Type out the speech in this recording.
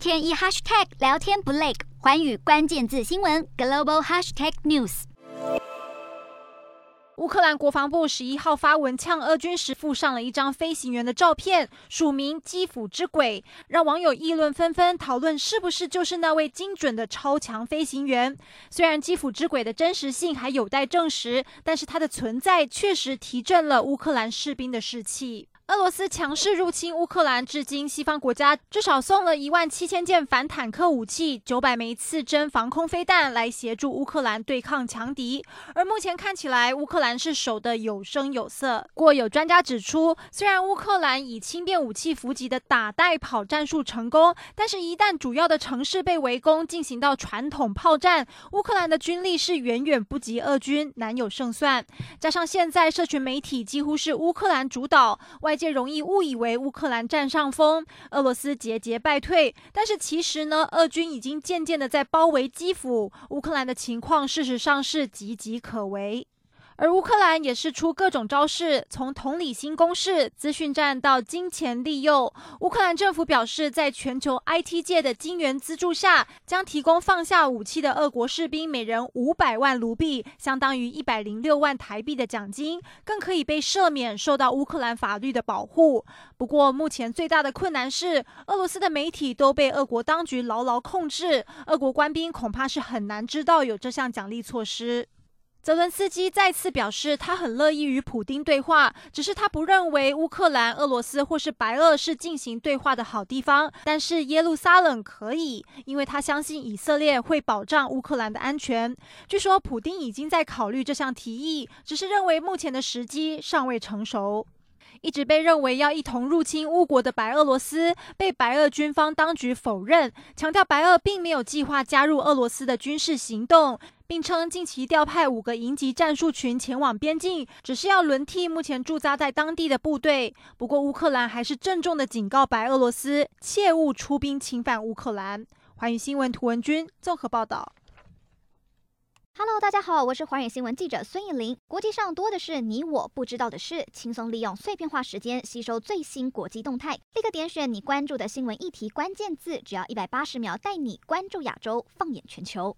天一 hashtag 聊天不累，寰宇关键字新闻 global hashtag news。乌克兰国防部十一号发文呛俄军时，附上了一张飞行员的照片，署名“基辅之鬼”，让网友议论纷纷，讨论是不是就是那位精准的超强飞行员。虽然“基辅之鬼”的真实性还有待证实，但是它的存在确实提振了乌克兰士兵的士气。俄罗斯强势入侵乌克兰，至今西方国家至少送了一万七千件反坦克武器、九百枚次针防空飞弹来协助乌克兰对抗强敌。而目前看起来，乌克兰是守得有声有色。不过有专家指出，虽然乌克兰以轻便武器伏击的打带跑战术成功，但是，一旦主要的城市被围攻，进行到传统炮战，乌克兰的军力是远远不及俄军，难有胜算。加上现在社群媒体几乎是乌克兰主导，外。这容易误以为乌克兰占上风，俄罗斯节节败退。但是其实呢，俄军已经渐渐的在包围基辅，乌克兰的情况事实上是岌岌可危。而乌克兰也是出各种招式，从同理心攻势、资讯战到金钱利诱。乌克兰政府表示，在全球 IT 界的金援资助下，将提供放下武器的俄国士兵每人五百万卢币，相当于一百零六万台币的奖金，更可以被赦免受到乌克兰法律的保护。不过，目前最大的困难是，俄罗斯的媒体都被俄国当局牢牢控制，俄国官兵恐怕是很难知道有这项奖励措施。泽伦斯基再次表示，他很乐意与普丁对话，只是他不认为乌克兰、俄罗斯或是白俄是进行对话的好地方。但是耶路撒冷可以，因为他相信以色列会保障乌克兰的安全。据说普丁已经在考虑这项提议，只是认为目前的时机尚未成熟。一直被认为要一同入侵乌国的白俄罗斯，被白俄军方当局否认，强调白俄并没有计划加入俄罗斯的军事行动。并称近期调派五个营级战术群前往边境，只是要轮替目前驻扎在当地的部队。不过，乌克兰还是郑重的警告白俄罗斯，切勿出兵侵犯乌克兰。寰宇新闻图文君综合报道。大家好，我是华远新闻记者孙艺林。国际上多的是你我不知道的事，轻松利用碎片化时间吸收最新国际动态，立刻点选你关注的新闻议题关键字，只要一百八十秒，带你关注亚洲，放眼全球。